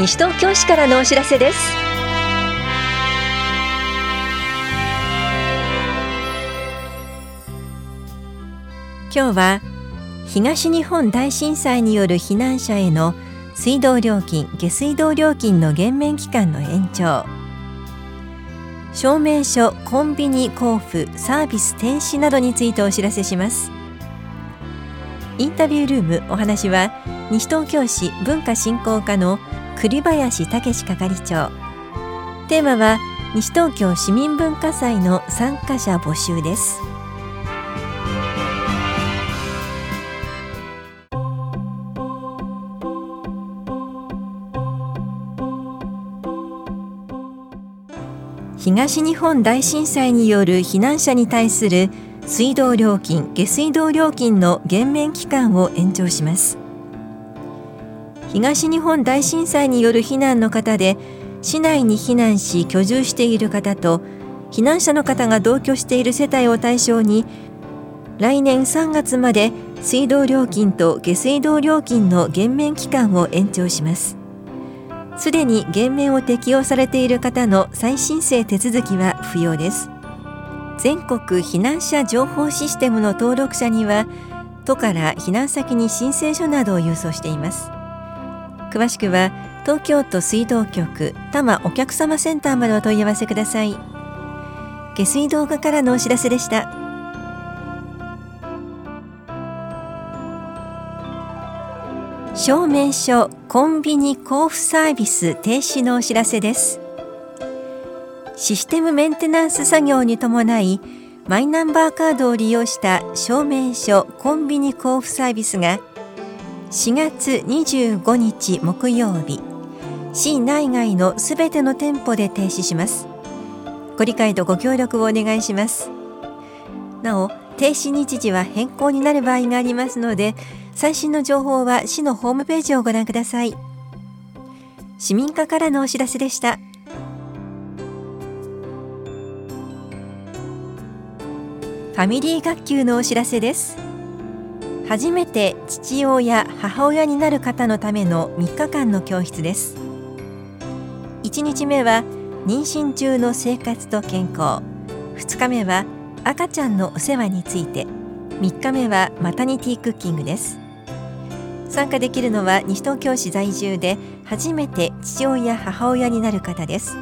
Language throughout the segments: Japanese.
西東京市からのお知らせです。今日は東日本大震災による避難者への水道料金下水道料金の減免期間の延長。証明書コンビニ交付サービス停止などについてお知らせします。インタビュールームお話は西東京市文化振興課の栗林武係長。テーマは西東京市民文化祭の参加者募集です。東日本大震災による避難者に対する水道料金下水道料金の減免期間を延長します。東日本大震災による避難の方で市内に避難し居住している方と避難者の方が同居している世帯を対象に来年3月まで水道料金と下水道料金の減免期間を延長します。すでに減免を適用されている方の再申請手続きは不要です。全国避難者情報システムの登録者には都から避難先に申請書などを郵送しています。詳しくは東京都水道局多摩お客様センターまでお問い合わせください。下水道課からのお知らせでした。証明書コンビニ交付サービス停止のお知らせです。システムメンテナンス作業に伴いマイナンバーカードを利用した証明書コンビニ交付サービスが4月25日木曜日。市内外のすべての店舗で停止します。ご理解とご協力をお願いします。なお停止日時は変更になる場合がありますので最新の情報は市のホームページをご覧ください。市民課からのお知らせでした。ファミリー学級のお知らせです。初めて父親母親になる方のための3日間の教室です。1日目は妊娠中の生活と健康。2日目は赤ちゃんのお世話について。3日目はマタニティクッキングです。参加できるのは西東京市在住で初めて父親母親になる方です。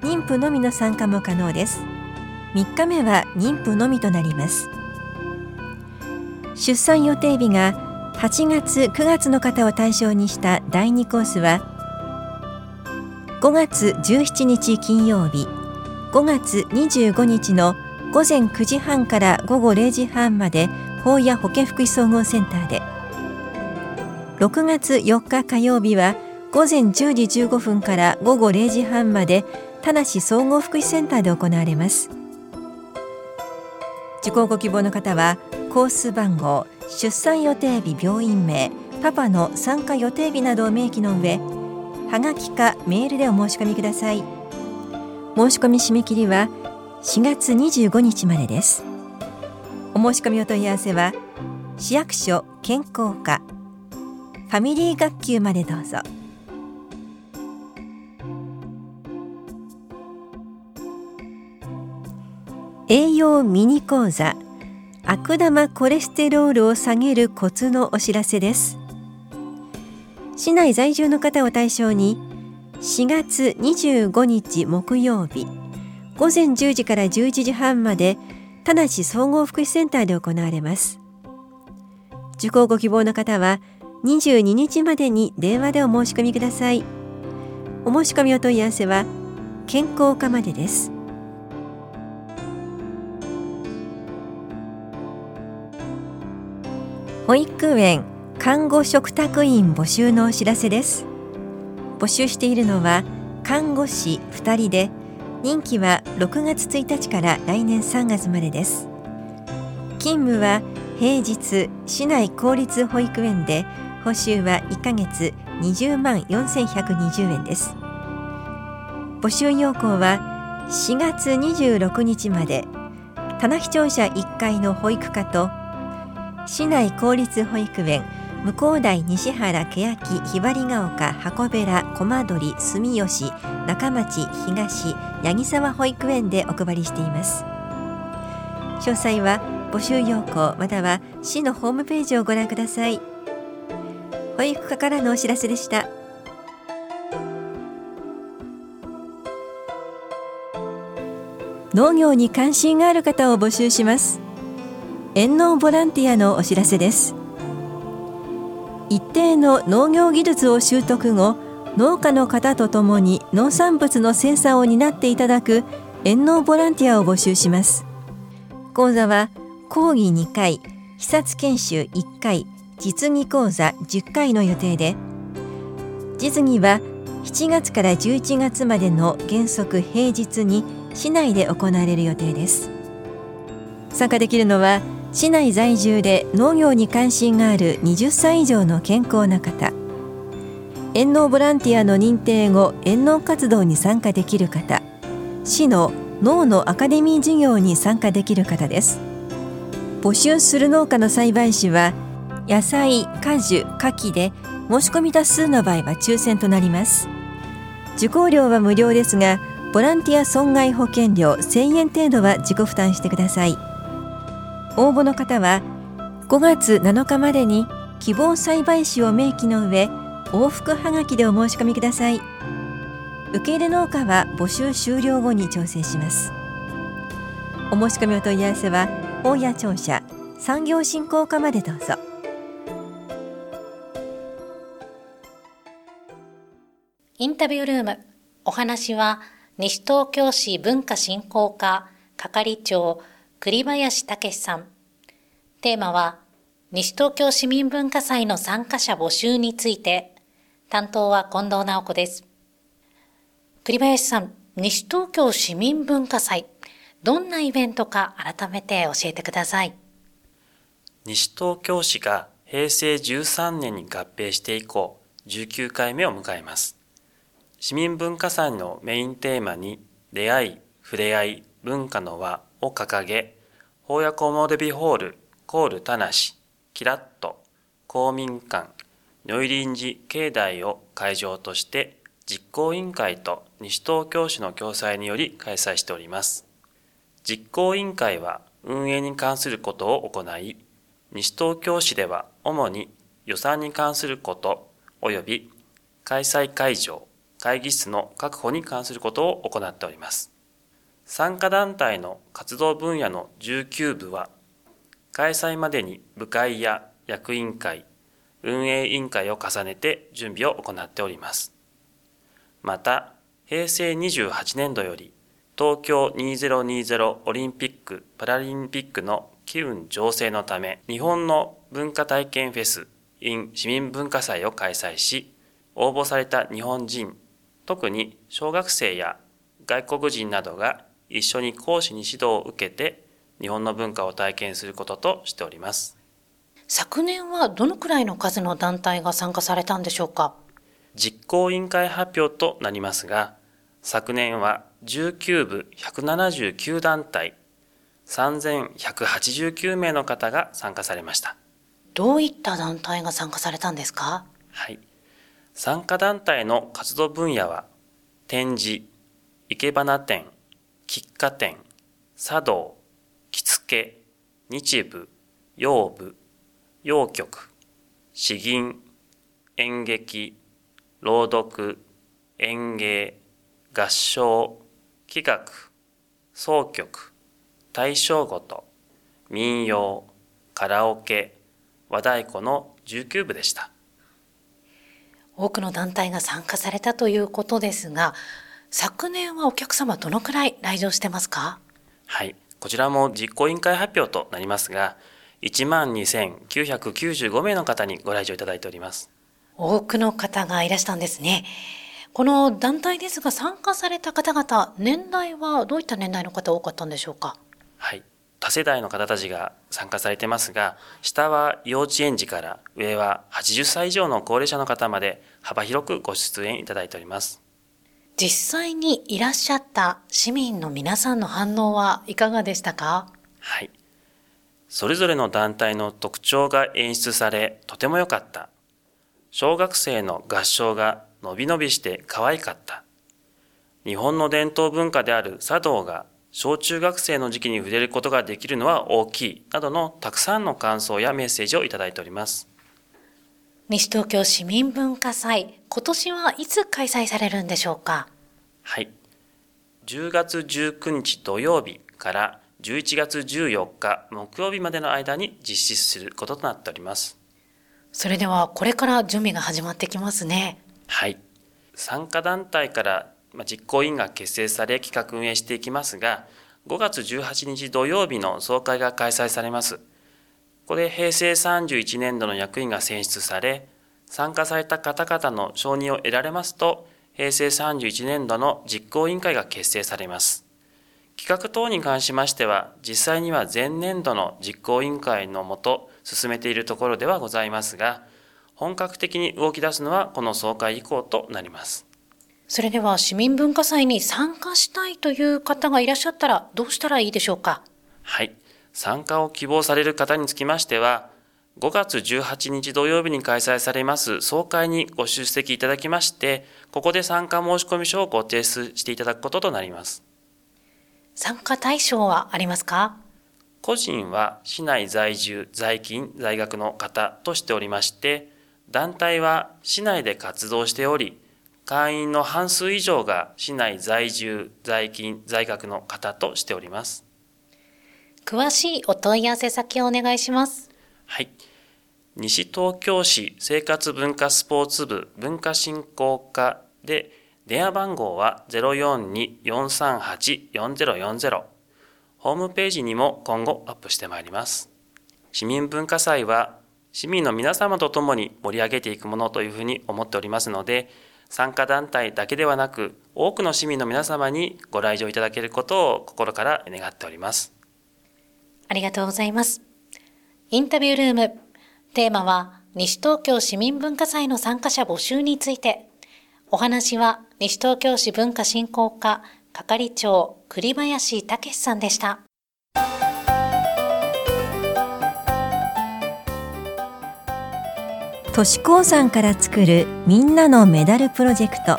妊婦のみの参加も可能です。3日目は妊婦のみとなります。出産予定日が8月9月の方を対象にした第2コースは5月17日金曜日5月25日の午前9時半から午後0時半まで法や保健福祉総合センターで6月4日火曜日は午前10時15分から午後0時半まで田梨総合福祉センターで行われます。受講ご希望の方はコース番号出産予定日病院名パパの参加予定日などを明記の上はがきかメールでお申し込みください。申し込み締め切りは4月25日までです。お申し込みお問い合わせは市役所健康課ファミリー学級までどうぞ。栄養ミニ講座悪玉コレステロールを下げるコツのお知らせです。市内在住の方を対象に4月25日木曜日午前10時から11時半まで田梨総合福祉センターで行われます。受講ご希望の方は22日までに電話でお申し込みください。お申し込みお問い合わせは健康課までです。保育園看護食卓員募集のお知らせです。募集しているのは看護師2人で任期は6月1日から来年3月までです。勤務は平日市内公立保育園で報酬は1ヶ月20万4120円です。募集要項は4月26日まで。棚視聴者1階の保育課と市内公立保育園向台西原欅ひばりが丘箱べら駒取住吉中町東八木沢保育園でお配りしています。詳細は募集要項または市のホームページをご覧ください。保育課からのお知らせでした。農業に関心がある方を募集します。遠農ボランティアのお知らせです。一定の農業技術を習得後農家の方とともに農産物の生産を担っていただく遠農ボランティアを募集します。講座は講義2回視察研修1回実技講座10回の予定で実技は7月から11月までの原則平日に市内で行われる予定です。参加できるのは市内在住で農業に関心がある20歳以上の健康な方。遠農ボランティアの認定後遠農活動に参加できる方。市の農のアカデミー事業に参加できる方です。募集する農家の栽培種は野菜、果樹、牡蠣で申し込み多数の場合は抽選となります。受講料は無料ですがボランティア損害保険料1000円程度は自己負担してください。応募の方は5月7日までに希望栽培種を明記の上往復はがきでお申し込みください。受け入れ農家は募集終了後に調整します。お申し込みお問い合わせは大谷庁舎産業振興課までどうぞ。インタビュールームお話は西東京市文化振興課係長栗林武さん。テーマは、西東京市民文化祭の参加者募集について、担当は近藤直子です。栗林さん、西東京市民文化祭、どんなイベントか改めて教えてください。西東京市が平成13年に合併して以降、19回目を迎えます。市民文化祭のメインテーマに、出会い、触れ合い、文化の輪を掲げ、法屋コモデビホール、コール田無、キラット、公民館、如意臨時境内を会場として実行委員会と西東京市の共催により開催しております。実行委員会は運営に関することを行い、西東京市では主に予算に関すること及び開催会場、会議室の確保に関することを行っております。参加団体の活動分野の19部は、開催までに部会や役員会、運営委員会を重ねて準備を行っております。また、平成28年度より、東京2020オリンピック・パラリンピックの機運醸成のため、日本の文化体験フェス in 市民文化祭を開催し、応募された日本人、特に小学生や外国人などが一緒に講師に指導を受けて日本の文化を体験することとしております。昨年はどのくらいの数の団体が参加されたんでしょうか？実行委員会発表となりますが昨年は19部179団体3189名の方が参加されました。どういった団体が参加されたんですか？はい。参加団体の活動分野は展示生け花展喫茶店、茶道、着付け、日部、洋部、洋曲、詩吟、演劇、朗読、演芸、合唱、器楽、総曲、大正ごと、民謡、カラオケ、和太鼓の19部でした。多くの団体が参加されたということですが、昨年はお客様どのくらい来場してますか？はい。こちらも実行委員会発表となりますが、12,995名の方にご来場いただいております。多くの方がいらしたんですね。この団体ですが参加された方々、年代はどういった年代の方多かったんでしょうか？はい。多世代の方たちが参加されてますが、下は幼稚園児から上は80歳以上の高齢者の方まで幅広くご出演いただいております。実際にいらっしゃった市民の皆さんの反応はいかがでしたか？はい。それぞれの団体の特徴が演出され、とても良かった。小学生の合唱がのびのびして可愛かった。日本の伝統文化である茶道が小中学生の時期に触れることができるのは大きいなどのたくさんの感想やメッセージをいただいております。西東京市民文化祭、今年はいつ開催されるんでしょうか？はい。10月19日土曜日から11月14日木曜日までの間に実施することとなっております。それではこれから準備が始まってきますね。はい。参加団体から実行委員が結成され企画運営していきますが、5月18日土曜日の総会が開催されます。ここで平成31年度の役員が選出され、参加された方々の承認を得られますと、平成31年度の実行委員会が結成されます。企画等に関しましては、実際には前年度の実行委員会のもと進めているところではございますが、本格的に動き出すのはこの総会以降となります。それでは市民文化祭に参加したいという方がいらっしゃったらどうしたらいいでしょうか？はい。参加を希望される方につきましては、5月18日土曜日に開催されます総会にご出席いただきまして、ここで参加申込書をご提出していただくこととなります。参加対象はありますか？個人は市内在住、在勤、在学の方としておりまして、団体は市内で活動しており、会員の半数以上が市内在住、在勤、在学の方としております。詳しいお問い合わせ先をお願いします。はい。西東京市生活文化スポーツ部文化振興課で電話番号は042-438-4040ホームページにも今後アップしてまいります。市民文化祭は市民の皆様と共に盛り上げていくものというふうに思っておりますので、参加団体だけではなく、多くの市民の皆様にご来場いただけることを心から願っております。ありがとうございます。インタビュールーム、テーマは西東京市民文化祭の参加者募集について、お話は西東京市文化振興課係長栗林武さんでした。都市鉱山から作るみんなのメダルプロジェクト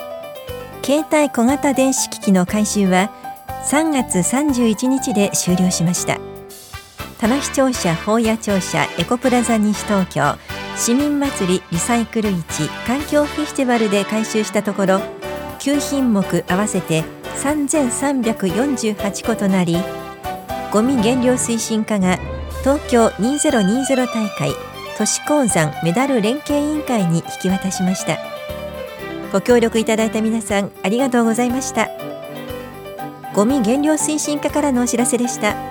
携帯小型電子機器の回収は3月31日で終了しました棚視聴者法屋庁舎エコプラザ西東京市民祭りリサイクル市環境フェスティバルで回収したところ9品目合わせて3348個となりゴミ減量推進課が東京2020大会都市鉱山メダル連携委員会に引き渡しました。ご協力いただいた皆さんありがとうございました。ゴミ減量推進課からのお知らせでした。